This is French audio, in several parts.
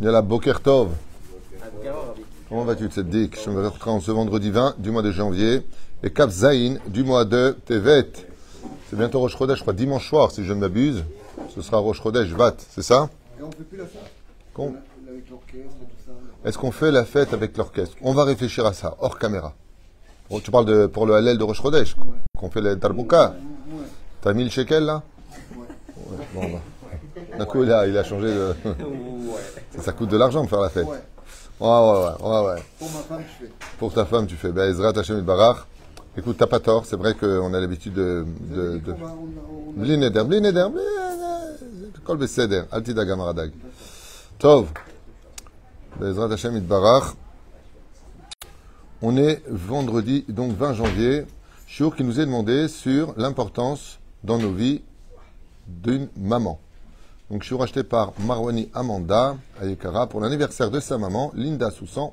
Yalla, Boker Tov. Comment vas-tu, Tzeddik Je me retrouve ce vendredi 20 du mois de janvier et Kaf Zain du mois de Tevet. C'est bientôt Rosh Chodesh, je crois, dimanche soir, si je ne m'abuse. Ce sera Rosh Chodesh Vat, c'est ça? Et on fait plus la fête Qu'on- Avec l'orchestre et tout ça. Est-ce qu'on fait la fête avec l'orchestre? On va réfléchir à ça, hors caméra. Oh, tu parles de, pour le Hallel de Rosh Chodesh Qu'on fait le Darbouka. T'as mis le shekel là. Ouais, bon, bah. D'un coup, il a changé de. Ça, ça coûte de l'argent de faire la fête. Ouais. Ouais, ouais, ouais. Pour ma femme, je fais. Pour ta femme, tu fais Ben Ezra Hashem et Barach. Écoute, t'as pas tort, c'est vrai qu'on a l'habitude de. de, de... On va- on a- on a- Bli neder, bli neder, bli neder. Kol beseder, al tidag amaradag. Tov. Bezrat Hashem Barach. On est vendredi, donc 20 janvier, jour qui nous est demandé sur l'importance dans nos vies d'une maman. Donc, je suis racheté par Marwani Amanda Ayekara pour l'anniversaire de sa maman, Linda Soussan,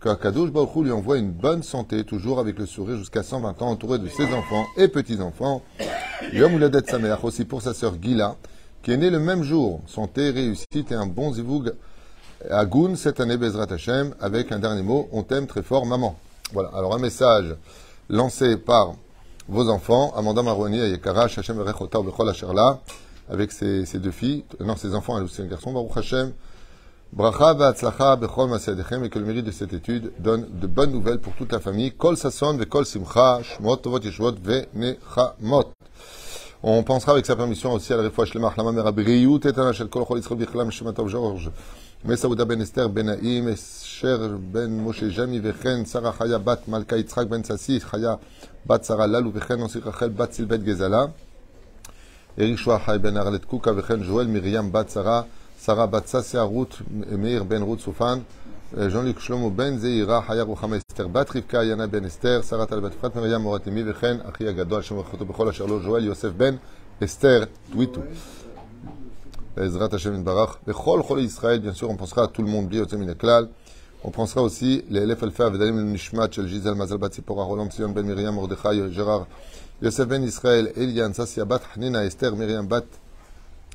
que Akadosh Baruch Hu lui envoie une bonne santé, toujours avec le sourire jusqu'à 120 ans, entouré de ses enfants et petits-enfants. Yom Ouladet Sameach aussi pour sa sœur Gila, qui est née le même jour. Santé, réussite et un bon zivoug à Goun cette année, Bezrat Hashem, avec un dernier mot, on t'aime très fort, maman. Voilà, alors un message lancé par vos enfants, Amanda Maroni, Ayekara, Hashem Rechota, Bechol Asherla, avec ses, ses deux filles, non, ses enfants, elle aussi un garçon, Baruch Hashem, Bracha v'atzlacha bechol masadechem et que le mérite de cette étude donne de bonnes nouvelles pour toute la famille. Kol sason ve'kol simcha, shmot tovot yeshvot ve'nechamot. On pensera avec sa permission aussi à la refouach le machlama mera briut et shel kol chol yisrael bichlam shematov George. Mesaouda ben Esther ben Naïm, Esher ben Moshe Jami vechen, Sarah Chaya bat Malka Yitzhak ben Sassi, Chaya bat Sarah Lalou vechen, Osir Rachel bat Silbet Gezala. Eric Chouachai ben Arlet Kouka vechen, Joël Myriam bat Sarah, Sarah bat Sassia Ruth, Meir ben Ruth Soufan, euh, Jean-Luc Shlomo ben Zeira, Haya Ruchama Esther bat Rivka Yana ben Esther, Sarah Tal bat Frat Myriam Morat Emi vechen, Achi Agadol, Shem Rechoto Bechol Joël Yosef ben Esther Twitou. Ezrat Hashem Barach. Bechol Chol Israël, bien sûr, on pensera à tout le monde, Bli Min Klal. On pensera aussi les Elef Alfa, Vedalim Nishmat, Shel Gisèle Mazal Bat Sipora, Roland Sion Ben Miriam, Mordechai, Gérard, Yosef Ben Israël, Elian, Sassia Bat, Hanina, Esther, Miriam Bat,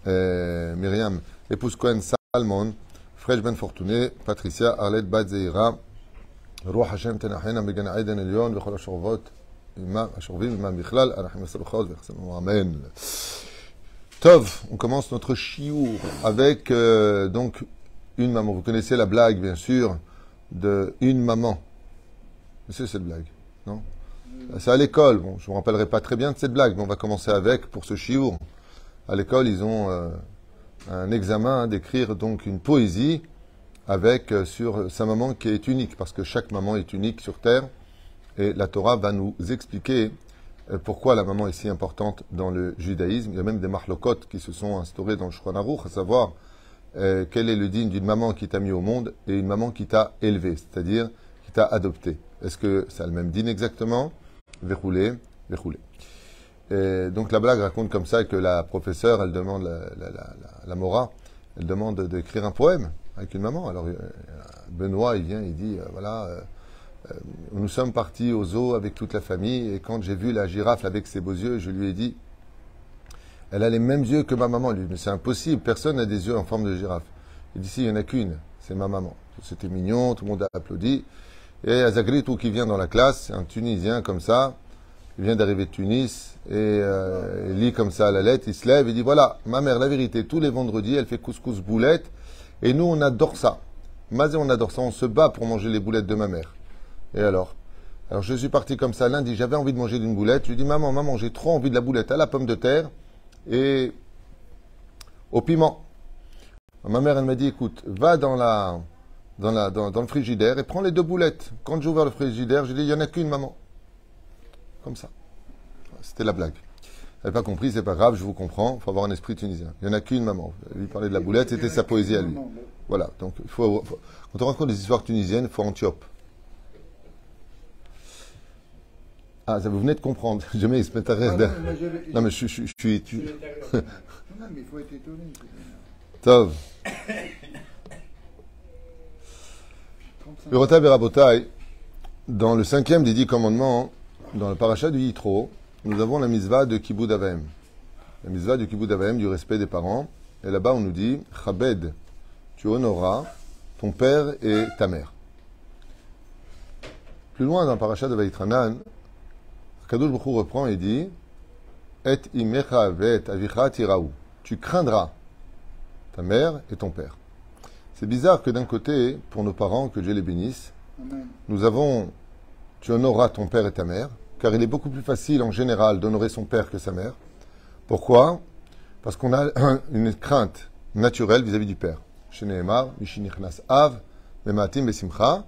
euh, Myriam, épouse Cohen Salmon, Fresh Ben Fortuné, Patricia, Arlette Bat Zeira, Roi Hashem Tenachena, Megan Aiden Elion, Bechol Ashorvot, Imam, Ashorvim, Imam Bichlal, Arachim Vechsanu, Amen. Tov, on commence notre chiour avec euh, donc une maman. Vous connaissez la blague, bien sûr, de une maman. Savez cette blague, non? C'est à l'école. Bon, je ne me rappellerai pas très bien de cette blague, mais on va commencer avec pour ce chiour. À l'école, ils ont euh, un examen d'écrire donc une poésie avec euh, sur sa maman qui est unique, parce que chaque maman est unique sur terre. Et la Torah va nous expliquer euh, pourquoi la maman est si importante dans le judaïsme. Il y a même des marlokot qui se sont instaurés dans le Shulchan à savoir quel est le digne d'une maman qui t'a mis au monde et une maman qui t'a élevé, c'est-à-dire qui t'a adopté. Est-ce que c'est le même digne exactement? Verroulé. Et donc la blague raconte comme ça que la professeure, elle demande, la, Mora, elle demande d'écrire un poème avec une maman. Alors euh, Benoît, il vient, il dit, euh, voilà, euh, nous sommes partis au zoo avec toute la famille et quand j'ai vu la girafe avec ses beaux yeux, je lui ai dit, elle a les mêmes yeux que ma maman. Lui, mais c'est impossible, personne n'a des yeux en forme de girafe. Il dit, si, il n'y en a qu'une, c'est ma maman. C'était mignon, tout le monde a applaudi. Et Azagritou qui vient dans la classe, un Tunisien comme ça, il vient d'arriver de Tunis, et euh, il lit comme ça la lettre, il se lève et dit, voilà, ma mère, la vérité, tous les vendredis, elle fait couscous boulettes, et nous, on adore ça. Mazé, on adore ça, on se bat pour manger les boulettes de ma mère. Et alors? Alors je suis parti comme ça lundi, j'avais envie de manger d'une boulette. Je lui dis maman, maman, j'ai trop envie de la boulette à la pomme de terre et au piment. Ma mère, elle m'a dit, écoute, va dans la, dans la, dans, dans le frigidaire et prends les deux boulettes. Quand j'ai ouvert le frigidaire, j'ai dit, il n'y en a qu'une, maman. Comme ça. C'était la blague. Vous n'avez pas compris, c'est pas grave, je vous comprends. Il faut avoir un esprit tunisien. Il n'y en a qu'une, maman. Lui parler de la boulette, c'était sa poésie à lui. Voilà. Donc, il faut, faut- quand on raconte des histoires tunisiennes, il faut Antiope. Ah, ça, vous venez de comprendre. Jamais il se met à rire. Ah, non, mais je, je- je suis. tu- Non, mais il faut être étonné. Tov. 35. Urota Berabotai, dans le cinquième des dix commandements, dans le paracha du Yitro, nous avons la mitzvah de Kibbud Avem. La mitzvah du Kibbud Avem, du respect des parents. Et là-bas, on nous dit Chabed, tu honoreras ton père et ta mère. Plus loin dans le parachat de Vaïtranan, Kadosh Baruch reprend et dit Et imecha vet avicha tiraou. Tu craindras ta mère et ton père. C'est bizarre que d'un côté, pour nos parents, que Dieu les bénisse, Amen. nous avons tu honoreras ton père et ta mère, car il est beaucoup plus facile en général d'honorer son père que sa mère. Pourquoi? Parce qu'on a une crainte naturelle vis-à-vis du père. Chez Nehemar, Mishinichnas Av, Mematim Besimcha.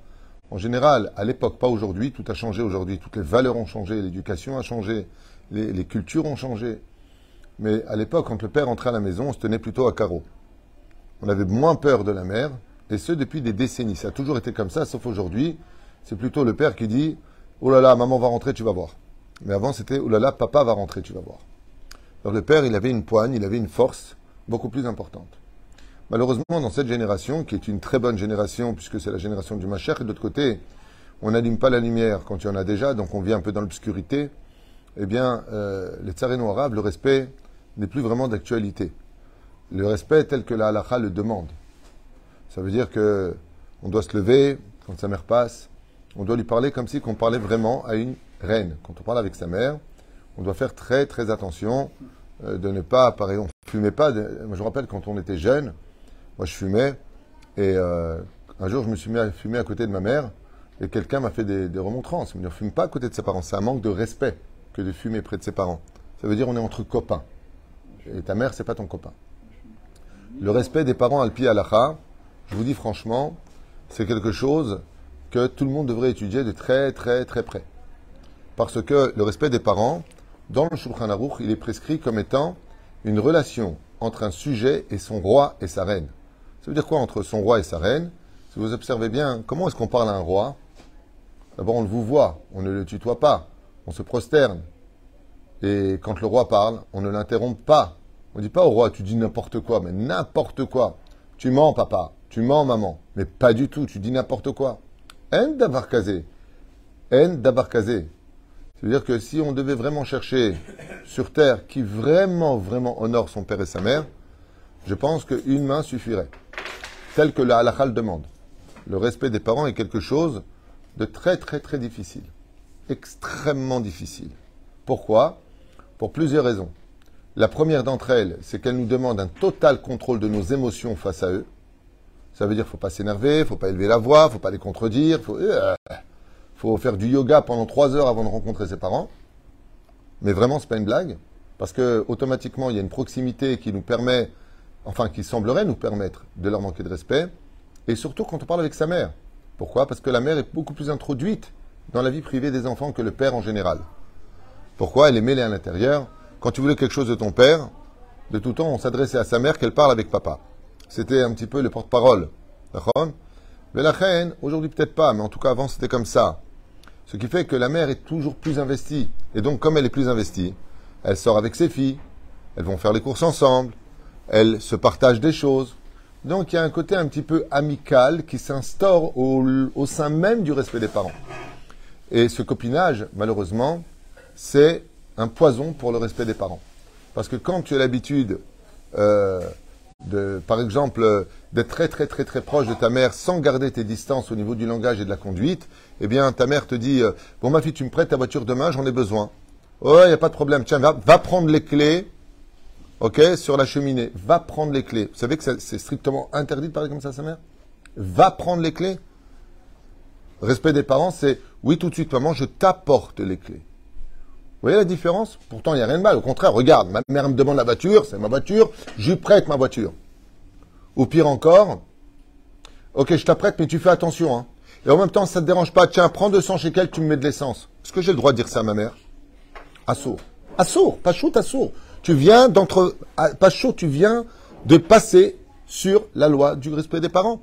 En général, à l'époque, pas aujourd'hui, tout a changé aujourd'hui, toutes les valeurs ont changé, l'éducation a changé, les, les cultures ont changé. Mais à l'époque, quand le père entrait à la maison, on se tenait plutôt à carreau. On avait moins peur de la mère, et ce depuis des décennies. Ça a toujours été comme ça, sauf aujourd'hui. C'est plutôt le père qui dit Oh là là, maman va rentrer, tu vas voir. Mais avant, c'était Oh là là, papa va rentrer, tu vas voir. Alors le père, il avait une poigne, il avait une force beaucoup plus importante. Malheureusement, dans cette génération, qui est une très bonne génération, puisque c'est la génération du Machère, et de l'autre côté, on n'allume pas la lumière quand il y en a déjà, donc on vit un peu dans l'obscurité, eh bien, euh, les tsarino arabes, le respect n'est plus vraiment d'actualité. Le respect tel que la halakha le demande. Ça veut dire que on doit se lever quand sa mère passe, on doit lui parler comme si qu'on parlait vraiment à une reine. Quand on parle avec sa mère, on doit faire très très attention euh, de ne pas, pareil, on fumait pas. je me rappelle quand on était jeune, moi je fumais et euh, un jour je me suis mis à fumer à côté de ma mère et quelqu'un m'a fait des, des remontrances. Il me dit, ne fume pas à côté de ses parents. C'est un manque de respect que de fumer près de ses parents. Ça veut dire on est entre copains. Et ta mère, c'est pas ton copain. Le respect des parents alpi alacha, je vous dis franchement, c'est quelque chose que tout le monde devrait étudier de très très très près. Parce que le respect des parents, dans le Shulchan Aruch, il est prescrit comme étant une relation entre un sujet et son roi et sa reine. Ça veut dire quoi entre son roi et sa reine? Si vous observez bien, comment est-ce qu'on parle à un roi? D'abord, on le vous voit, on ne le tutoie pas, on se prosterne. Et quand le roi parle, on ne l'interrompt pas. On ne dit pas au roi, tu dis n'importe quoi, mais n'importe quoi. Tu mens, papa. Tu mens, maman. Mais pas du tout, tu dis n'importe quoi. En d'abarkazé. En d'abarkazé. C'est-à-dire que si on devait vraiment chercher sur terre qui vraiment, vraiment honore son père et sa mère, je pense qu'une main suffirait. Tel que la halakha demande. Le respect des parents est quelque chose de très, très, très difficile. Extrêmement difficile. Pourquoi? Pour plusieurs raisons. La première d'entre elles, c'est qu'elle nous demande un total contrôle de nos émotions face à eux. Ça veut dire qu'il faut pas s'énerver, faut pas élever la voix, il faut pas les contredire, il faut, euh, faut faire du yoga pendant trois heures avant de rencontrer ses parents. Mais vraiment, ce n'est pas une blague, parce que automatiquement, il y a une proximité qui nous permet, enfin, qui semblerait nous permettre de leur manquer de respect, et surtout quand on parle avec sa mère. Pourquoi? Parce que la mère est beaucoup plus introduite dans la vie privée des enfants que le père en général. Pourquoi? Elle est mêlée à l'intérieur. Quand tu voulais quelque chose de ton père, de tout temps, on s'adressait à sa mère qu'elle parle avec papa. C'était un petit peu le porte-parole. D'accord? Mais la reine, aujourd'hui peut-être pas, mais en tout cas avant c'était comme ça. Ce qui fait que la mère est toujours plus investie. Et donc comme elle est plus investie, elle sort avec ses filles, elles vont faire les courses ensemble, elles se partagent des choses. Donc il y a un côté un petit peu amical qui s'instaure au, au sein même du respect des parents. Et ce copinage, malheureusement, c'est un poison pour le respect des parents. Parce que quand tu as l'habitude, euh, de, par exemple, d'être très très très très proche de ta mère sans garder tes distances au niveau du langage et de la conduite, eh bien ta mère te dit, euh, bon ma fille, tu me prêtes ta voiture demain, j'en ai besoin. Oh, il n'y a pas de problème, tiens, va, va prendre les clés, ok, sur la cheminée, va prendre les clés. Vous savez que c'est strictement interdit de parler comme ça à sa mère? Va prendre les clés. Respect des parents, c'est oui tout de suite, maman, je t'apporte les clés. Voyez la différence? Pourtant, il n'y a rien de mal. Au contraire, regarde, ma mère me demande la voiture, c'est ma voiture, je lui prête ma voiture. Ou pire encore, ok, je t'apprête, mais tu fais attention. Hein. Et en même temps, ça ne te dérange pas. Tiens, prends 200 shekels, tu me mets de l'essence. Est-ce que j'ai le droit de dire ça à ma mère? Assour. Assour, pas chaud, assour. Tu viens d'entre... Pas chaud, tu viens de passer sur la loi du respect des parents.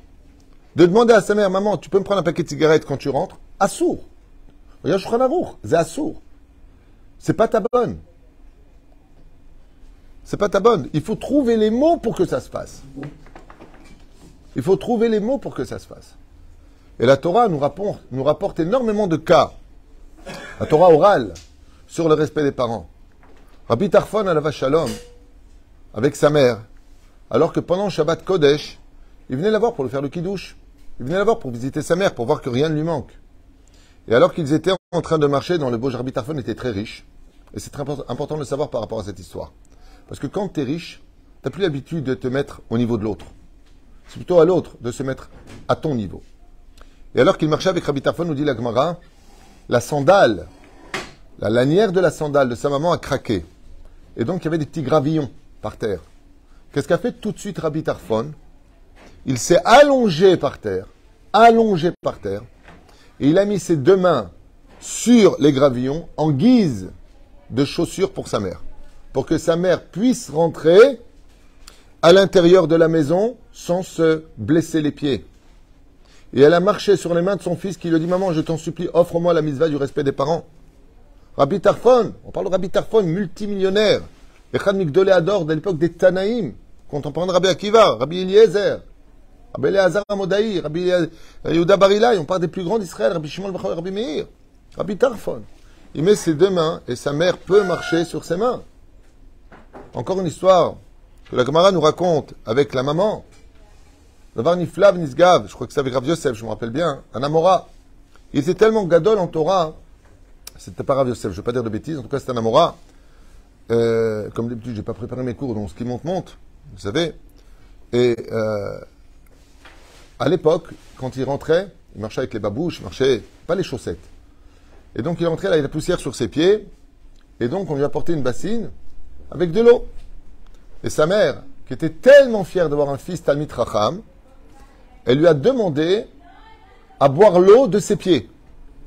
De demander à sa mère, maman, tu peux me prendre un paquet de cigarettes quand tu rentres? Assour. Regarde, je prends roue. C'est assour. C'est pas ta bonne. C'est pas ta bonne. Il faut trouver les mots pour que ça se fasse. Il faut trouver les mots pour que ça se fasse. Et la Torah nous rapporte, énormément de cas. La Torah orale sur le respect des parents. Rabbi Tarfon à Shalom, avec sa mère, alors que pendant Shabbat Kodesh, il venait la voir pour le faire le kiddush. Il venait la voir pour visiter sa mère, pour voir que rien ne lui manque. Et alors qu'ils étaient en train de marcher dans le beau Jarbitarphone était très riche. Et c'est très important de le savoir par rapport à cette histoire. Parce que quand tu es riche, tu n'as plus l'habitude de te mettre au niveau de l'autre. C'est plutôt à l'autre de se mettre à ton niveau. Et alors qu'il marchait avec Rabbi nous dit la Gemara, la sandale, la lanière de la sandale de sa maman a craqué. Et donc il y avait des petits gravillons par terre. Qu'est-ce qu'a fait tout de suite Rabbi Il s'est allongé par terre, allongé par terre, et il a mis ses deux mains sur les gravillons en guise de chaussures pour sa mère. Pour que sa mère puisse rentrer à l'intérieur de la maison sans se blesser les pieds. Et elle a marché sur les mains de son fils qui lui dit Maman, je t'en supplie, offre-moi la misva du respect des parents. Rabbi Tarfon, on parle de Rabbi Tarfon, multimillionnaire. Echad Migdolé Ador de l'époque des Tanaïm, contemporain de Rabbi Akiva, Rabbi Eliezer, Rabbi Eleazar Amodaï, Rabbi Yehuda Barilai, on parle des plus grands d'Israël, Rabbi Shimon Bachor, Rabbi Meir, Rabbi Tarfon. Il met ses deux mains et sa mère peut marcher sur ses mains. Encore une histoire que la Gemara nous raconte avec la maman. Niflav Nisgav, je crois que c'est avec Rav Yosef, je me rappelle bien, un Amora. Il était tellement gadol en Torah, c'était pas Rav Yosef, je ne veux pas dire de bêtises, en tout cas c'est un Amora. Euh, comme d'habitude, j'ai pas préparé mes cours, donc ce qui monte, monte, vous savez. Et euh, à l'époque, quand il rentrait, il marchait avec les babouches, il marchait pas les chaussettes. Et donc il est rentré, là, il a la poussière sur ses pieds, et donc on lui a apporté une bassine avec de l'eau. Et sa mère, qui était tellement fière d'avoir un fils Talmit Racham, elle lui a demandé à boire l'eau de ses pieds.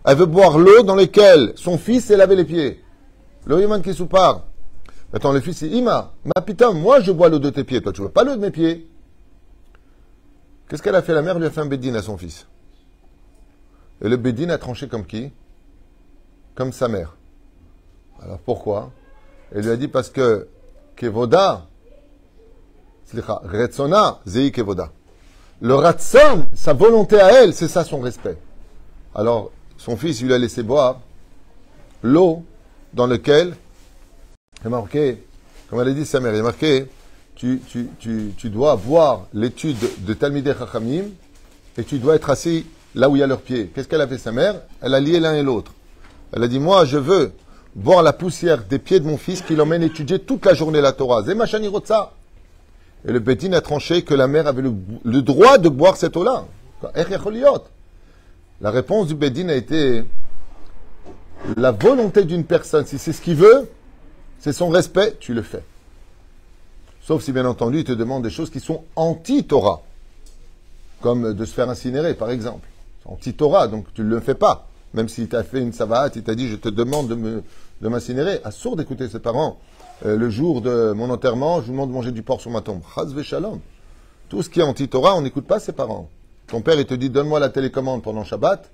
Elle veut boire l'eau dans laquelle son fils s'est lavé les pieds. Le Yaman qui soupart. Attends, le fils dit Ima, ma putain, moi je bois l'eau de tes pieds, toi tu veux pas l'eau de mes pieds. Qu'est-ce qu'elle a fait La mère? Lui a fait un bédine à son fils. Et le bédine a tranché comme qui? Comme sa mère. Alors pourquoi? Elle lui a dit parce que Kevoda, Retsona, Zei Kevoda. Le Ratson, sa volonté à elle, c'est ça son respect. Alors, son fils, il lui a laissé boire l'eau dans laquelle, est marqué, comme elle a dit sa mère, il est marqué, tu, dois voir l'étude de Talmideh Chachamim et tu dois être assis là où il y a leurs pieds. Qu'est-ce qu'elle a fait sa mère? Elle a lié l'un et l'autre. Elle a dit, moi, je veux boire la poussière des pieds de mon fils qui l'emmène étudier toute la journée la Torah. Et le Bédine a tranché que la mère avait le, droit de boire cette eau-là. La réponse du Bédine a été la volonté d'une personne, si c'est ce qu'il veut, c'est son respect, tu le fais. Sauf si, bien entendu, il te demande des choses qui sont anti-Torah. Comme de se faire incinérer, par exemple. Anti-Torah, donc tu ne le fais pas. Même s'il t'a fait une savate, il t'a dit, je te demande de me, de m'incinérer. Assourd d'écouter ses parents. Euh, le jour de mon enterrement, je vous demande de manger du porc sur ma tombe. Shalom. Tout ce qui est anti-Torah, on n'écoute pas ses parents. Ton père, il te dit, donne-moi la télécommande pendant Shabbat.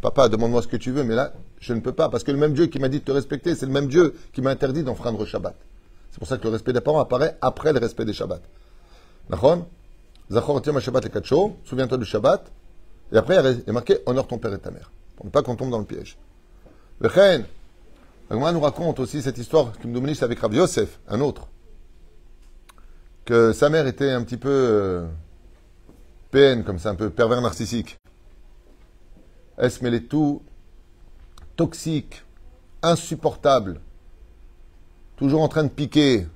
Papa, demande-moi ce que tu veux, mais là, je ne peux pas. Parce que le même Dieu qui m'a dit de te respecter, c'est le même Dieu qui m'a interdit d'enfreindre Shabbat. C'est pour ça que le respect des parents apparaît après le respect des Shabbats. D'accord? Zachor Shabbat et Kacho, souviens-toi du Shabbat. Et après, il est marqué honore ton père et ta mère. Pour ne pas qu'on tombe dans le piège. Le Chen, nous raconte aussi cette histoire qui me domine avec Rabbi Yosef, un autre. Que sa mère était un petit peu euh, PN, comme ça, un peu pervers narcissique. Elle se mêlait tout toxique, insupportable toujours en train de piquer.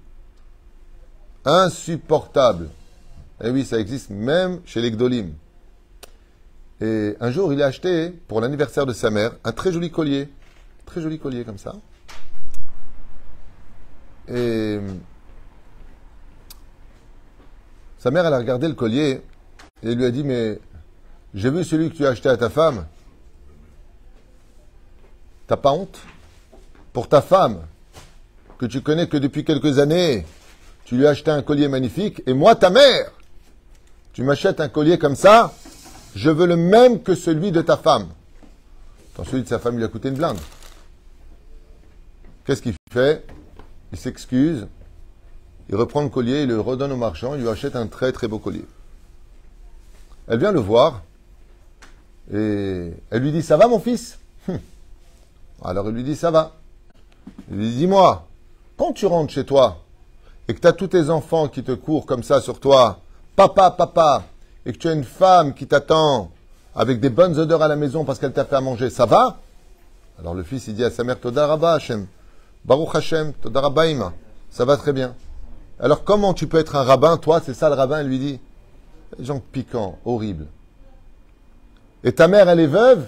Insupportable. Eh oui, ça existe même chez les Gdolim. Et un jour, il a acheté, pour l'anniversaire de sa mère, un très joli collier. Très joli collier comme ça. Et sa mère, elle a regardé le collier et lui a dit, mais j'ai vu celui que tu as acheté à ta femme. T'as pas honte? Pour ta femme, que tu connais que depuis quelques années, tu lui as acheté un collier magnifique, et moi, ta mère, tu m'achètes un collier comme ça, je veux le même que celui de ta femme. Celui de sa femme lui a coûté une blinde. Qu'est-ce qu'il fait? Il s'excuse, il reprend le collier, il le redonne au marchand, il lui achète un très très beau collier. Elle vient le voir, et elle lui dit, ça va mon fils? Hum. Alors il lui dit, ça va. Il lui dit, dis-moi, quand tu rentres chez toi et que tu as tous tes enfants qui te courent comme ça sur toi, papa, papa, et que tu as une femme qui t'attend avec des bonnes odeurs à la maison parce qu'elle t'a fait à manger, ça va? Alors le fils, il dit à sa mère, Todaraba Baruch Hashem, Todaraba Ima, ça va très bien. Alors comment tu peux être un rabbin, toi, c'est ça le rabbin, lui dit. Les gens piquants, horribles. Et ta mère, elle est veuve?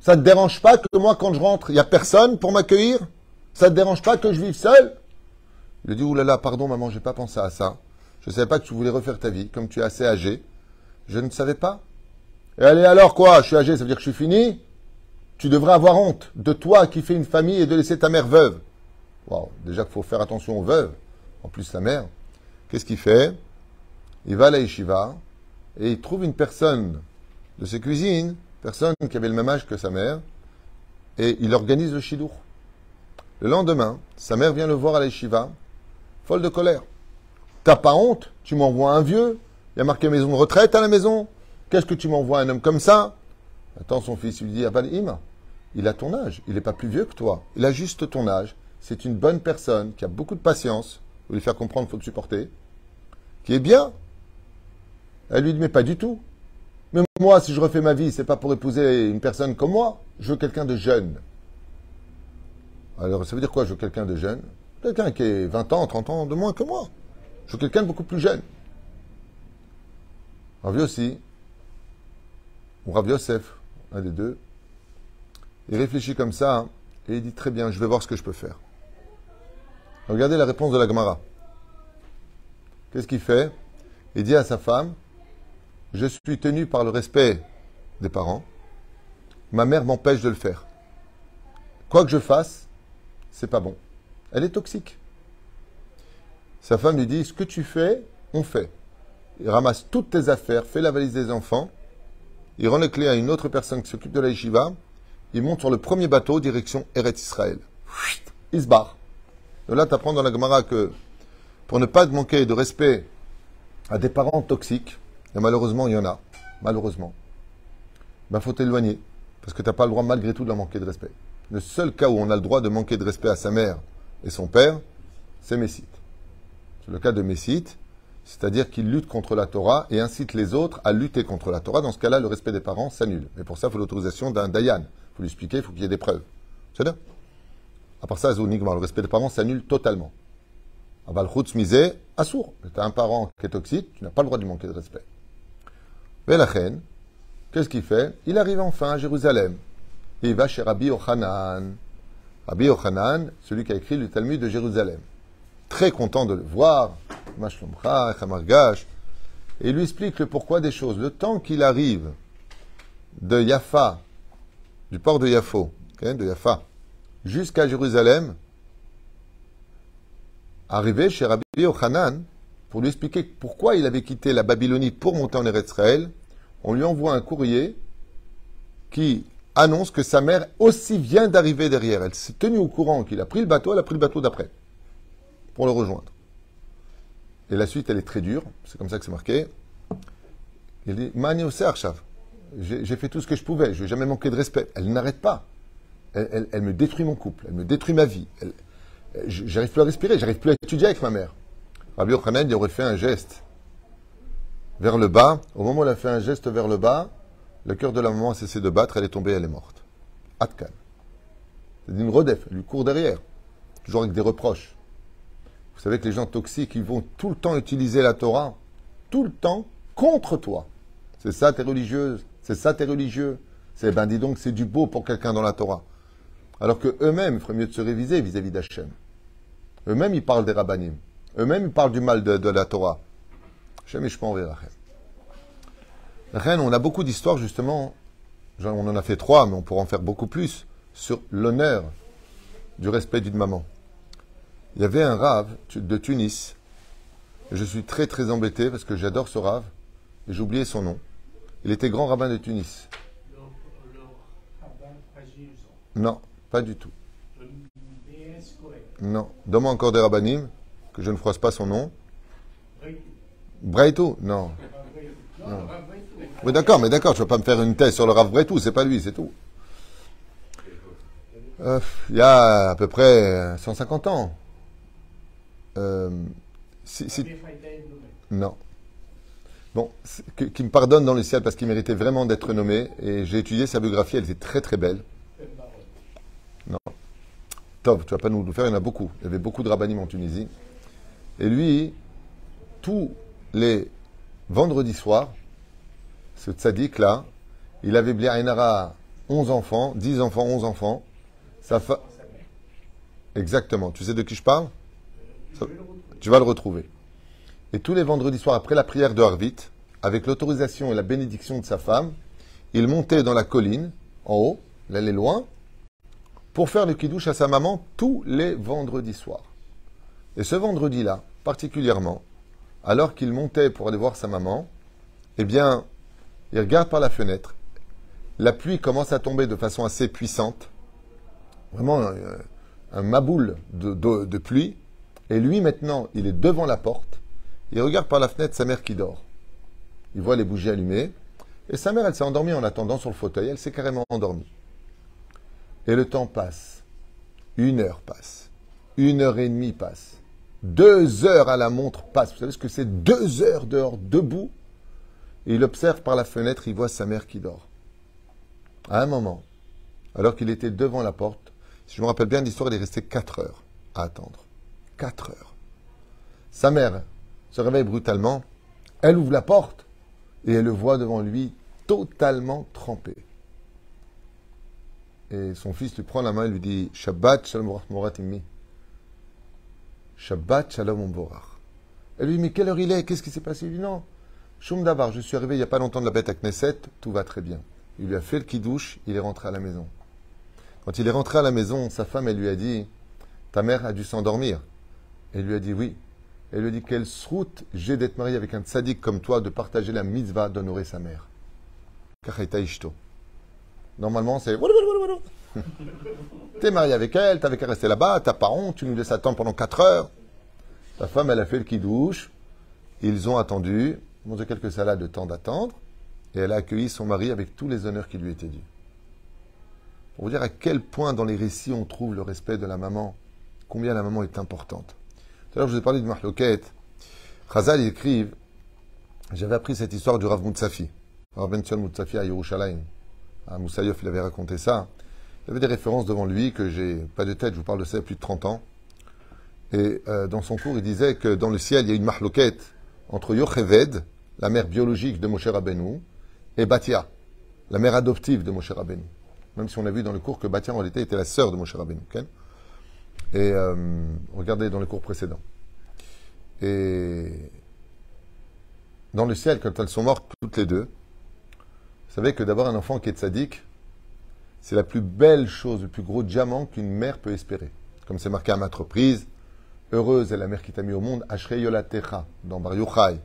Ça te dérange pas que moi, quand je rentre, il n'y a personne pour m'accueillir? Ça te dérange pas que je vive seul? Il lui dit, oulala, pardon maman, j'ai pas pensé à ça. Je ne savais pas que tu voulais refaire ta vie, comme tu es assez âgé. Je ne savais pas. Et allez alors quoi? Je suis âgé, ça veut dire que je suis fini? Tu devrais avoir honte de toi qui fais une famille et de laisser ta mère veuve. Wow, déjà qu'il faut faire attention aux veuves, en plus la mère. Qu'est-ce qu'il fait? Il va à la yeshiva et il trouve une personne de ses cuisines, personne qui avait le même âge que sa mère, et il organise le shidour. Le lendemain, sa mère vient le voir à la yeshiva, folle de colère. T'as pas honte? Tu m'envoies un vieux? Il y a marqué maison de retraite à la maison? Qu'est-ce que tu m'envoies un homme comme ça? Attends, son fils lui dit Abalim, il a ton âge, il n'est pas plus vieux que toi, il a juste ton âge. C'est une bonne personne qui a beaucoup de patience, vous lui faire comprendre, il faut le supporter, qui est bien. Elle lui dit Mais pas du tout. Mais moi, si je refais ma vie, c'est pas pour épouser une personne comme moi. Je veux quelqu'un de jeune. Alors, ça veut dire quoi, je veux quelqu'un de jeune? Quelqu'un qui est 20 ans, 30 ans de moins que moi. Je veux quelqu'un de beaucoup plus jeune. Rav aussi, ou Rav Yosef, un des deux, il réfléchit comme ça hein, et il dit très bien, je vais voir ce que je peux faire. Regardez la réponse de la Gemara. Qu'est-ce qu'il fait? Il dit à sa femme, je suis tenu par le respect des parents, ma mère m'empêche de le faire. Quoi que je fasse, c'est pas bon. Elle est toxique. Sa femme lui dit, ce que tu fais, on fait. Il ramasse toutes tes affaires, fait la valise des enfants, il rend les clés à une autre personne qui s'occupe de la yeshiva, il monte sur le premier bateau, direction Eretz Israël. Il se barre. De là, tu apprends dans la Gemara que pour ne pas manquer de respect à des parents toxiques, et malheureusement il y en a, malheureusement, ben, faut t'éloigner, parce que tu n'as pas le droit malgré tout de leur manquer de respect. Le seul cas où on a le droit de manquer de respect à sa mère et son père, c'est Messite. C'est le cas de Messite, c'est-à-dire qu'il lutte contre la Torah et incite les autres à lutter contre la Torah. Dans ce cas-là, le respect des parents s'annule. Mais pour ça, il faut l'autorisation d'un Dayan. Il faut lui expliquer, il faut qu'il y ait des preuves. C'est là À part ça, le respect des parents s'annule totalement. Aval chutz misé, assour. Tu un parent qui est toxique, tu n'as pas le droit de lui manquer de respect. Mais la reine, qu'est-ce qu'il fait? Il arrive enfin à Jérusalem. Et il va chez Rabbi Ochanan. Rabbi Ochanan, celui qui a écrit le Talmud de Jérusalem très content de le voir. Et il lui explique le pourquoi des choses. Le temps qu'il arrive de Yafa, du port de Yafo, de Yafa, jusqu'à Jérusalem, arrivé chez Rabbi Yochanan, pour lui expliquer pourquoi il avait quitté la Babylonie pour monter en Eretz Israël, on lui envoie un courrier qui annonce que sa mère aussi vient d'arriver derrière. Elle s'est tenue au courant qu'il a pris le bateau, elle a pris le bateau d'après pour le rejoindre. Et la suite, elle est très dure, c'est comme ça que c'est marqué. Il dit Mani J'ai fait tout ce que je pouvais, je n'ai jamais manqué de respect. Elle n'arrête pas. Elle, me détruit mon couple, elle me détruit ma vie. J'arrive plus à respirer, j'arrive plus à étudier avec ma mère. Rabbi Yochanan, aurait fait un geste vers le bas. Au moment où elle a fait un geste vers le bas, le cœur de la maman a cessé de battre, elle est tombée, elle est morte. Atkan. C'est une redef, elle lui court derrière, toujours avec des reproches. Vous savez que les gens toxiques, ils vont tout le temps utiliser la Torah, tout le temps, contre toi. C'est ça, t'es religieuse. C'est ça, t'es religieux. C'est, ben dis donc, c'est du beau pour quelqu'un dans la Torah. Alors que eux-mêmes, il ferait mieux de se réviser vis-à-vis d'Hachem. Eux-mêmes, ils parlent des rabbanim. Eux-mêmes, ils parlent du mal de, la Torah. Hachem je reine. on a beaucoup d'histoires, justement. On en a fait trois, mais on pourra en faire beaucoup plus sur l'honneur du respect d'une maman. Il y avait un rave de Tunis. je suis très très embêté parce que j'adore ce rave. J'ai oublié son nom. Il était grand rabbin de Tunis. Non, pas du tout. Non. Donne-moi encore des rabbinim, que je ne froisse pas son nom. Breitou Non. Oui, d'accord, mais d'accord, tu vas pas me faire une thèse sur le Rav Breitou, c'est pas lui, c'est tout. Euh, il y a à peu près 150 ans. euh, si, si- non. Bon, qu'il me pardonne dans le ciel parce qu'il méritait vraiment d'être nommé. Et j'ai étudié sa biographie, elle était très très belle. Non. Tov, tu vas pas nous le faire, il y en a beaucoup. Il y avait beaucoup de rabbinim en Tunisie. Et lui, tous les vendredis soirs, ce tzaddik là, il avait Bliaïnara 11 enfants, 10 enfants, 11 enfants. Sa fa... Exactement. Tu sais de qui je parle? Ça- Tu vas le retrouver. Et tous les vendredis soirs, après la prière de Harvit, avec l'autorisation et la bénédiction de sa femme, il montait dans la colline, en haut, il allait loin, pour faire le kidouche à sa maman tous les vendredis soirs. Et ce vendredi-là, particulièrement, alors qu'il montait pour aller voir sa maman, eh bien, il regarde par la fenêtre, la pluie commence à tomber de façon assez puissante, vraiment un, un maboule de pluie, et lui maintenant, il est devant la porte, il regarde par la fenêtre sa mère qui dort. Il voit les bougies allumées, et sa mère, elle s'est endormie en attendant sur le fauteuil, elle s'est carrément endormie. Et le temps passe, une heure passe, une heure et demie passe, deux heures à la montre passe. Vous savez ce que c'est? Deux heures dehors, debout. Et il observe par la fenêtre, il voit sa mère qui dort. À un moment, alors qu'il était devant la porte, si je me rappelle bien l'histoire, il est resté quatre heures à attendre. Quatre heures. Sa mère se réveille brutalement, elle ouvre la porte et elle le voit devant lui totalement trempé. Et son fils lui prend la main et lui dit Shabbat shalom morat immi. Shabbat shalom borach. Elle lui dit Mais quelle heure il est? Qu'est-ce qui s'est passé? Il dit Non, Shum Davar, je suis arrivé il n'y a pas longtemps de la bête à Knesset, tout va très bien. Il lui a fait le kidouche, il est rentré à la maison. Quand il est rentré à la maison, sa femme, elle lui a dit Ta mère a dû s'endormir. Elle lui a dit Oui. Elle lui a dit Quelle route j'ai d'être marié avec un tzaddik comme toi, de partager la mitzvah d'honorer sa mère. Kachaita ishto. Normalement, c'est T'es marié avec elle, t'avais qu'à rester là-bas, t'as pas honte, tu nous laisses attendre pendant 4 heures. Ta femme, elle a fait le kidouche. Ils ont attendu, mangé quelques salades de temps d'attendre, et elle a accueilli son mari avec tous les honneurs qui lui étaient dus. Pour vous dire à quel point dans les récits on trouve le respect de la maman, combien la maman est importante. Tout à l'heure, je vous ai parlé de Mahloket. Chazal, écrivent J'avais appris cette histoire du Rav Moutsafi. Rav Ben Sion Moutsafi à Yerushalayim. À Moussaïof, il avait raconté ça. Il avait des références devant lui que j'ai pas de tête, je vous parle de ça plus de 30 ans. Et euh, dans son cours, il disait que dans le ciel, il y a une mahloquette entre Yocheved, la mère biologique de Moshe Rabbeinu, et Batia, la mère adoptive de Moshe Rabbeinu. Même si on a vu dans le cours que Batia, en réalité, était la sœur de Moshe Rabbeinu. et euh, regardez dans le cours précédent. Et dans le ciel, quand elles sont mortes toutes les deux, vous savez que d'abord un enfant qui est sadique, c'est la plus belle chose, le plus gros diamant qu'une mère peut espérer. Comme c'est marqué à maintes reprises, heureuse est la mère qui t'a mis au monde, Ashrei Yolatecha, dans Bar Yochai,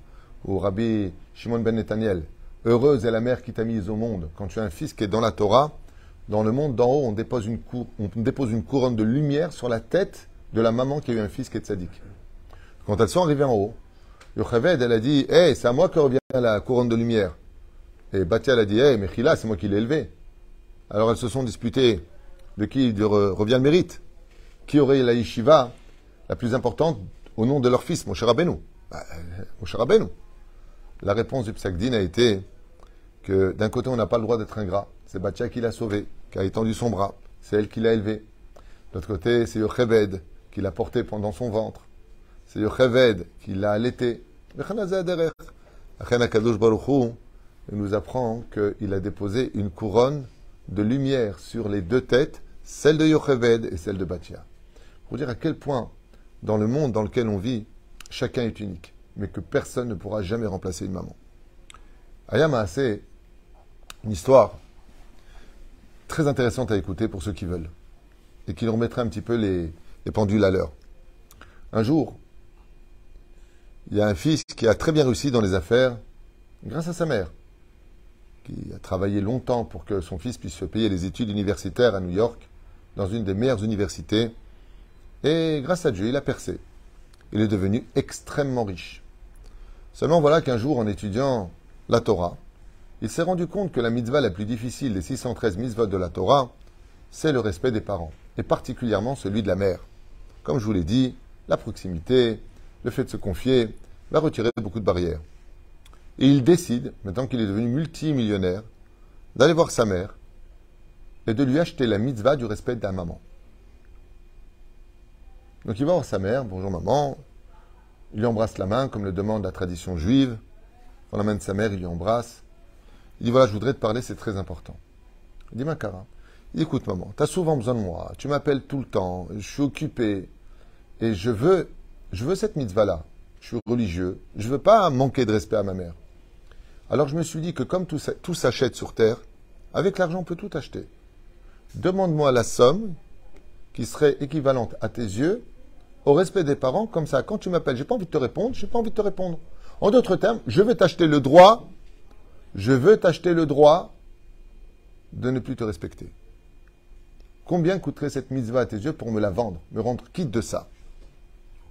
ou Rabbi Shimon ben Netaniel. Heureuse est la mère qui t'a mis au monde. Quand tu as un fils qui est dans la Torah, dans le monde d'en haut, on dépose, une cou- on dépose une couronne de lumière sur la tête de la maman qui a eu un fils qui est sadique. Quand elles sont arrivées en haut, Yocheved, elle a dit, hé, c'est à moi que revient la couronne de lumière. Et Batia, elle a dit, hé, Mechila, c'est moi qui l'ai élevé. Alors elles se sont disputées de qui revient le mérite. Qui aurait la yeshiva la plus importante au nom de leur fils, Moshe Rabbeinu? Bah, euh. La réponse du Psakdin a été que d'un côté, on n'a pas le droit d'être ingrat. C'est Batia qui l'a sauvé, qui a étendu son bras. C'est elle qui l'a élevé. De l'autre côté, c'est Yocheved qui l'a porté pendant son ventre. C'est Yocheved qui l'a allaité. Achen Akadosh Baruch Hu, il nous apprend qu'il a déposé une couronne de lumière sur les deux têtes, celle de Yocheved et celle de Batia. Pour dire à quel point, dans le monde dans lequel on vit, chacun est unique, mais que personne ne pourra jamais remplacer une maman. Ayama c'est une histoire très intéressante à écouter pour ceux qui veulent, et qui remettrait un petit peu les, les pendules à l'heure. Un jour, il y a un fils qui a très bien réussi dans les affaires grâce à sa mère, qui a travaillé longtemps pour que son fils puisse se payer les études universitaires à New York, dans une des meilleures universités. Et grâce à Dieu, il a percé. Il est devenu extrêmement riche. Seulement voilà qu'un jour, en étudiant la Torah, il s'est rendu compte que la mitzvah la plus difficile des 613 mitzvot de la Torah, c'est le respect des parents, et particulièrement celui de la mère. Comme je vous l'ai dit, la proximité, le fait de se confier, va retirer beaucoup de barrières. Et il décide, maintenant qu'il est devenu multimillionnaire, d'aller voir sa mère et de lui acheter la mitzvah du respect la maman. Donc il va voir sa mère, bonjour maman, il lui embrasse la main comme le demande la tradition juive. On de sa mère, il lui embrasse. Il dit voilà, je voudrais te parler, c'est très important. Il dit Makara, écoute maman, tu as souvent besoin de moi, tu m'appelles tout le temps, je suis occupé et je veux, je veux cette mitzvah-là. Je suis religieux, je veux pas manquer de respect à ma mère. Alors je me suis dit que comme tout s'achète sur terre, avec l'argent on peut tout acheter. Demande-moi la somme qui serait équivalente à tes yeux au respect des parents, comme ça, quand tu m'appelles, j'ai pas envie de te répondre, j'ai pas envie de te répondre. En d'autres termes, je veux t'acheter le droit, je veux t'acheter le droit de ne plus te respecter. Combien coûterait cette mitzvah à tes yeux pour me la vendre, me rendre quitte de ça?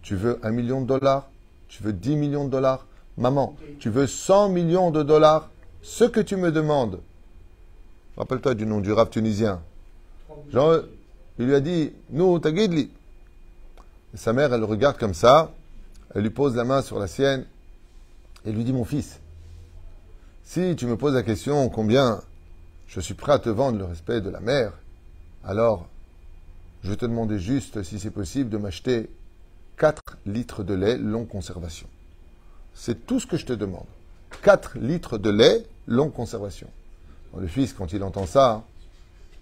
Tu veux un million de dollars? Tu veux dix millions de dollars? Maman, tu veux 100 millions de dollars? Ce que tu me demandes. Rappelle-toi du nom du rap tunisien. Il lui a dit, nous, sa mère, elle le regarde comme ça, elle lui pose la main sur la sienne et lui dit Mon fils, si tu me poses la question combien je suis prêt à te vendre le respect de la mère, alors je te demander juste, si c'est possible, de m'acheter 4 litres de lait long conservation. C'est tout ce que je te demande. 4 litres de lait long conservation. le fils, quand il entend ça,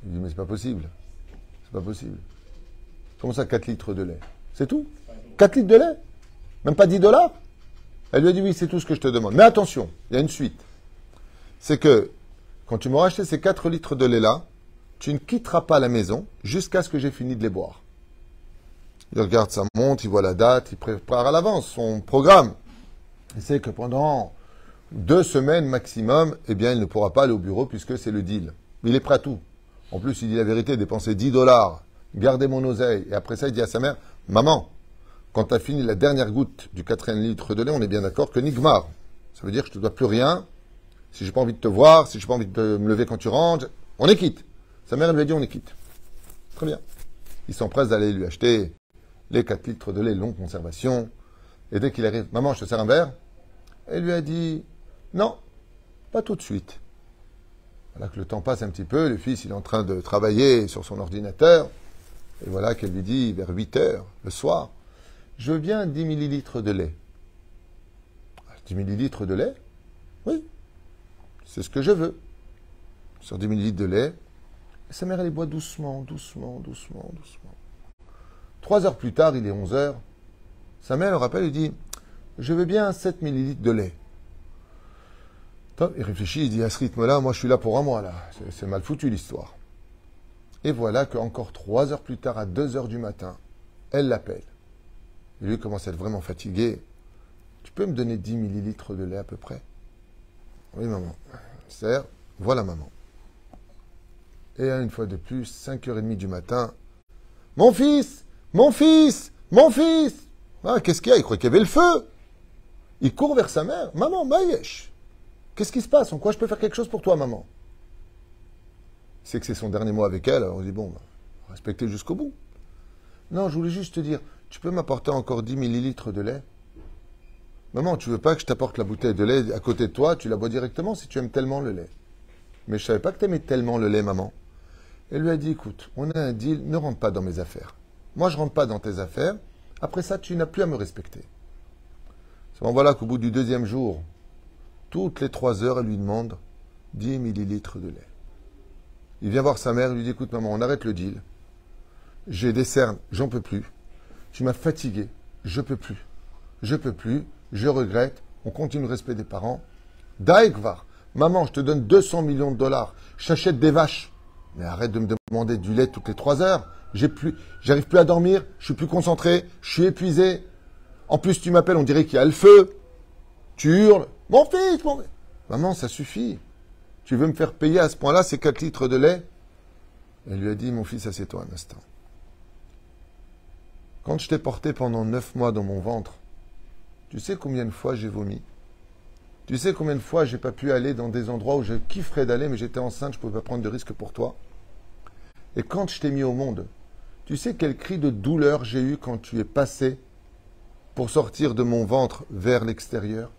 il dit Mais c'est pas possible. C'est pas possible. Comment ça, 4 litres de lait? C'est tout. 4 litres de lait Même pas 10 dollars Elle lui a dit oui, c'est tout ce que je te demande. Mais attention, il y a une suite. C'est que quand tu m'auras acheté ces 4 litres de lait-là, tu ne quitteras pas la maison jusqu'à ce que j'ai fini de les boire. Il regarde sa montre, il voit la date, il prépare à l'avance son programme. Il sait que pendant deux semaines maximum, eh bien, il ne pourra pas aller au bureau puisque c'est le deal. Il est prêt à tout. En plus, il dit la vérité, dépenser 10 dollars, garder mon oseille. Et après ça, il dit à sa mère, Maman, quand tu as fini la dernière goutte du quatrième litre de lait, on est bien d'accord que Nigmar. Ça veut dire que je te dois plus rien. Si j'ai pas envie de te voir, si j'ai pas envie de me lever quand tu rentres, on est quitte. Sa mère, lui a dit on est quitte. Très bien. Il s'empresse d'aller lui acheter les 4 litres de lait longue conservation. Et dès qu'il arrive, maman, je te sers un verre. Elle lui a dit non, pas tout de suite. Voilà que le temps passe un petit peu, le fils il est en train de travailler sur son ordinateur. Et voilà qu'elle lui dit vers 8 heures, le soir, je veux bien 10 millilitres de lait. 10 millilitres de lait? Oui, c'est ce que je veux. Sur 10 millilitres de lait. Sa mère, les boit doucement, doucement, doucement, doucement. Trois heures plus tard, il est 11 heures. Sa mère le rappelle et dit Je veux bien 7 millilitres de lait. Il réfléchit, il dit À ce rythme-là, moi je suis là pour un mois, là. C'est mal foutu l'histoire. Et voilà qu'encore trois heures plus tard, à deux heures du matin, elle l'appelle. Et lui commence à être vraiment fatigué. Tu peux me donner 10 millilitres de lait à peu près? Oui, maman. Sert, voilà maman. Et une fois de plus, 5h30 du matin, Mon fils Mon fils Mon fils ah, Qu'est-ce qu'il y a? Il croit qu'il y avait le feu. Il court vers sa mère. Maman, Maïesh Qu'est-ce qui se passe? En quoi je peux faire quelque chose pour toi, maman? C'est que c'est son dernier mot avec elle, alors on dit, bon, respectez jusqu'au bout. Non, je voulais juste te dire, tu peux m'apporter encore 10 millilitres de lait? Maman, tu veux pas que je t'apporte la bouteille de lait à côté de toi, tu la bois directement si tu aimes tellement le lait? Mais je savais pas que tu aimais tellement le lait, maman. Elle lui a dit, écoute, on a un deal, ne rentre pas dans mes affaires. Moi, je rentre pas dans tes affaires. Après ça, tu n'as plus à me respecter. voilà qu'au bout du deuxième jour, toutes les trois heures, elle lui demande 10 millilitres de lait. Il vient voir sa mère, il lui dit Écoute, maman, on arrête le deal. J'ai des cernes, j'en peux plus. Tu m'as fatigué, je peux plus. Je peux plus, je regrette. On continue le respect des parents. Daïkvar, maman, je te donne 200 millions de dollars. J'achète des vaches. Mais arrête de me demander du lait toutes les trois heures. J'ai plus, j'arrive plus à dormir, je suis plus concentré, je suis épuisé. En plus, tu m'appelles, on dirait qu'il y a le feu. Tu hurles. Mon fils, mon... Maman, ça suffit. Tu veux me faire payer à ce point-là ces 4 litres de lait Elle lui a dit, mon fils, assieds-toi un instant. Quand je t'ai porté pendant neuf mois dans mon ventre, tu sais combien de fois j'ai vomi Tu sais combien de fois j'ai pas pu aller dans des endroits où je kifferais d'aller, mais j'étais enceinte, je ne pouvais pas prendre de risques pour toi Et quand je t'ai mis au monde, tu sais quel cri de douleur j'ai eu quand tu es passé pour sortir de mon ventre vers l'extérieur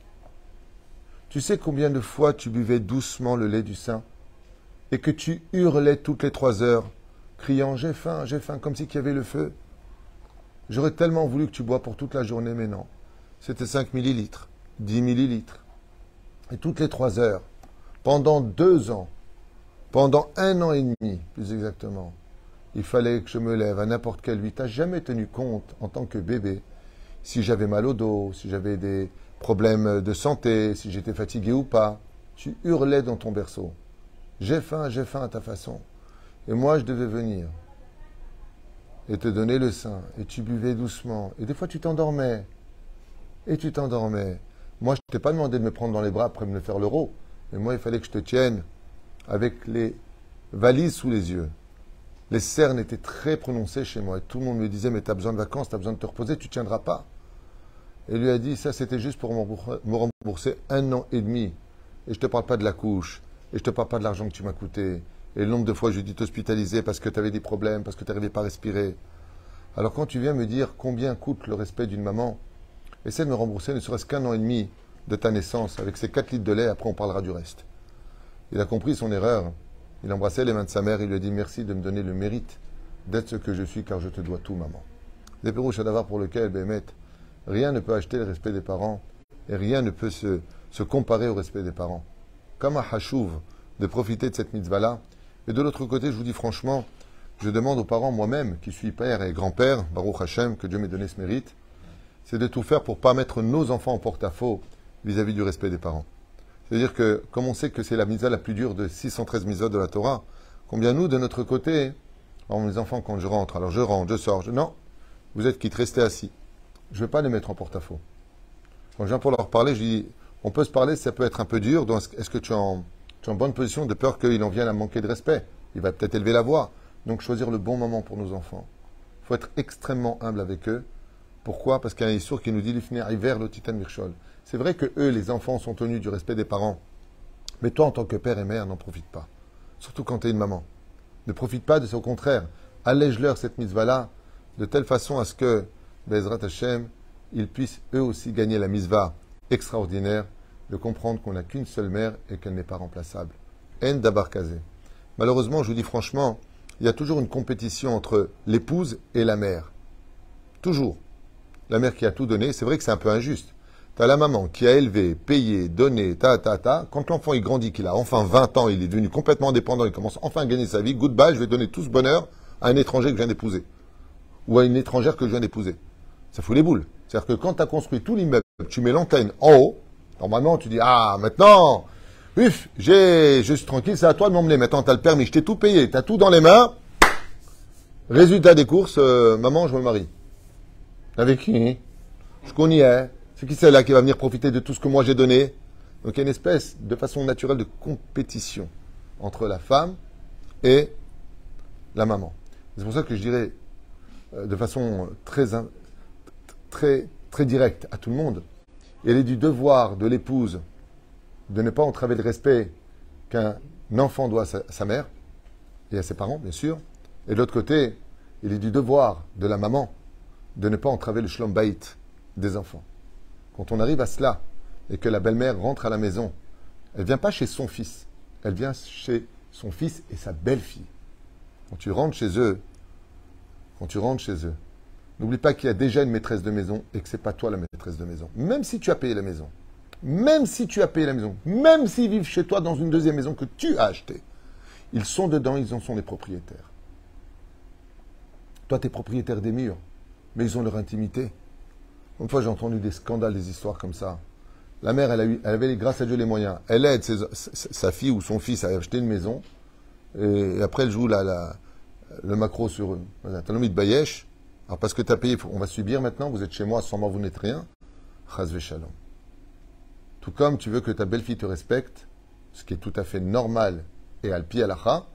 Tu sais combien de fois tu buvais doucement le lait du sein et que tu hurlais toutes les trois heures, criant J'ai faim, j'ai faim, comme si qu'il y avait le feu J'aurais tellement voulu que tu bois pour toute la journée, mais non. C'était 5 millilitres, 10 millilitres. Et toutes les trois heures, pendant deux ans, pendant un an et demi, plus exactement, il fallait que je me lève à n'importe quelle nuit. Tu n'as jamais tenu compte, en tant que bébé, si j'avais mal au dos, si j'avais des problèmes de santé, si j'étais fatigué ou pas. Tu hurlais dans ton berceau. J'ai faim, j'ai faim à ta façon. Et moi, je devais venir et te donner le sein. Et tu buvais doucement. Et des fois, tu t'endormais. Et tu t'endormais. Moi, je ne t'ai pas demandé de me prendre dans les bras après me faire l'euro. Mais moi, il fallait que je te tienne avec les valises sous les yeux. Les cernes étaient très prononcées chez moi. Et tout le monde me disait, mais tu as besoin de vacances, tu as besoin de te reposer, tu ne tiendras pas. Et lui a dit, ça c'était juste pour me rembourser un an et demi. Et je ne te parle pas de la couche. Et je ne te parle pas de l'argent que tu m'as coûté. Et le nombre de fois, je dû t'hospitaliser parce que tu avais des problèmes, parce que tu n'arrivais pas à respirer. Alors quand tu viens me dire combien coûte le respect d'une maman, essaie de me rembourser ne serait-ce qu'un an et demi de ta naissance avec ces 4 litres de lait, après on parlera du reste. Il a compris son erreur. Il embrassait les mains de sa mère, il lui a dit merci de me donner le mérite d'être ce que je suis car je te dois tout, maman. Les Pérouches d'avoir pour lequel, Bémet, rien ne peut acheter le respect des parents et rien ne peut se, comparer au respect des parents. Comme à Hachouv de profiter de cette mitzvah-là, et de l'autre côté, je vous dis franchement, je demande aux parents moi-même, qui suis père et grand-père, Baruch Hashem, que Dieu m'ait donné ce mérite, c'est de tout faire pour pas mettre nos enfants en porte-à-faux vis-à-vis du respect des parents. C'est-à-dire que, comme on sait que c'est la misa la plus dure de 613 misas de la Torah, combien nous, de notre côté, oh, mes enfants, quand je rentre, alors je rentre, je sors, je... non, vous êtes quitte, restez assis. Je ne vais pas les mettre en porte-à-faux. Quand je viens pour leur parler, je dis, on peut se parler, ça peut être un peu dur, est-ce que tu es en bonne position de peur qu'il en vienne à manquer de respect? Il va peut-être élever la voix. Donc choisir le bon moment pour nos enfants. Il faut être extrêmement humble avec eux. Pourquoi? Parce qu'il y a un Issour qui nous dit hiver le titan Mirchol. C'est vrai que eux, les enfants, sont tenus du respect des parents. Mais toi, en tant que père et mère, n'en profite pas. Surtout quand tu es une maman. Ne profite pas de ça, au contraire. Allège-leur cette mitzvah-là de telle façon à ce que, Bezrat Hashem, ils puissent eux aussi gagner la mitzvah extraordinaire de comprendre qu'on n'a qu'une seule mère et qu'elle n'est pas remplaçable. En d'abarkazé. Malheureusement, je vous dis franchement, il y a toujours une compétition entre l'épouse et la mère. Toujours. La mère qui a tout donné, c'est vrai que c'est un peu injuste. Tu as la maman qui a élevé, payé, donné, ta, ta, ta. Quand l'enfant il grandit, qu'il a enfin 20 ans, il est devenu complètement indépendant, il commence enfin à gagner sa vie, goodbye, je vais donner tout ce bonheur à un étranger que je viens d'épouser. Ou à une étrangère que je viens d'épouser. Ça fout les boules. C'est-à-dire que quand tu as construit tout l'immeuble, tu mets l'antenne en haut, Normalement, tu dis, ah, maintenant, uf, j'ai, je suis tranquille, c'est à toi de m'emmener. Maintenant, tu as le permis, je t'ai tout payé, tu as tout dans les mains. Résultat des courses, euh, maman, je me marie. Avec qui? Je connais. C'est qui celle-là qui va venir profiter de tout ce que moi j'ai donné? Donc il y a une espèce de façon naturelle de compétition entre la femme et la maman. C'est pour ça que je dirais euh, de façon très, très, très directe à tout le monde, il est du devoir de l'épouse de ne pas entraver le respect qu'un enfant doit à sa, mère et à ses parents, bien sûr. Et de l'autre côté, il est du devoir de la maman de ne pas entraver le shlom des enfants. Quand on arrive à cela et que la belle-mère rentre à la maison, elle vient pas chez son fils, elle vient chez son fils et sa belle-fille. Quand tu rentres chez eux, quand tu rentres chez eux, N'oublie pas qu'il y a déjà une maîtresse de maison et que ce n'est pas toi la maîtresse de maison. Même si tu as payé la maison. Même si tu as payé la maison. Même s'ils vivent chez toi dans une deuxième maison que tu as achetée. Ils sont dedans, ils en sont les propriétaires. Toi, tu es propriétaire des murs, mais ils ont leur intimité. Une fois, j'ai entendu des scandales, des histoires comme ça. La mère, elle, a eu, elle avait, grâce à Dieu, les moyens. Elle aide sa fille ou son fils à acheter une maison. Et, après, elle joue le macro sur eux. de Bayesh, alors parce que tu as payé, on va subir maintenant, vous êtes chez moi, sans moi vous n'êtes rien. Chazve shalom. Tout comme tu veux que ta belle-fille te respecte, ce qui est tout à fait normal et al pi alacha,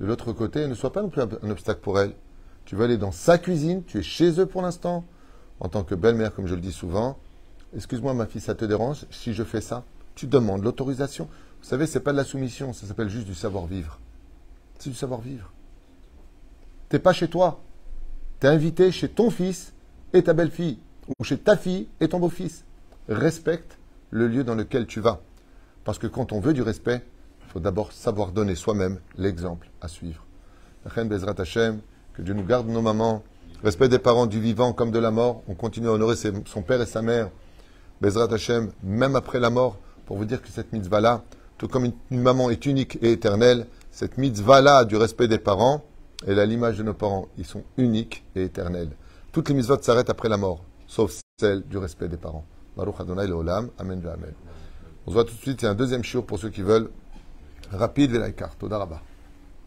de l'autre côté, ne sois pas non plus un obstacle pour elle. Tu veux aller dans sa cuisine, tu es chez eux pour l'instant, en tant que belle-mère, comme je le dis souvent. Excuse-moi, ma fille, ça te dérange si je fais ça? Tu demandes l'autorisation. Vous savez, c'est pas de la soumission, ça s'appelle juste du savoir-vivre. C'est du savoir-vivre. T'es pas chez toi, T'es invité chez ton fils et ta belle-fille. ou chez ta fille et ton beau-fils. Respecte le lieu dans lequel tu vas. Parce que quand on veut du respect, il faut d'abord savoir donner soi-même l'exemple à suivre. Que Dieu nous garde nos mamans, respect des parents du vivant comme de la mort. On continue à honorer son père et sa mère. Bezrat Hashem, même après la mort, pour vous dire que cette mitzvah-là, tout comme une, une maman est unique et éternelle, cette mitzvah-là du respect des parents, elle a l'image de nos parents. Ils sont uniques et éternels. Toutes les mitzvot s'arrêtent après la mort, sauf celle du respect des parents. Baruch Adonai Amen Amen. On se voit tout de suite, il y a un deuxième shiur pour ceux qui veulent. Rapide, Velaikar, Toda.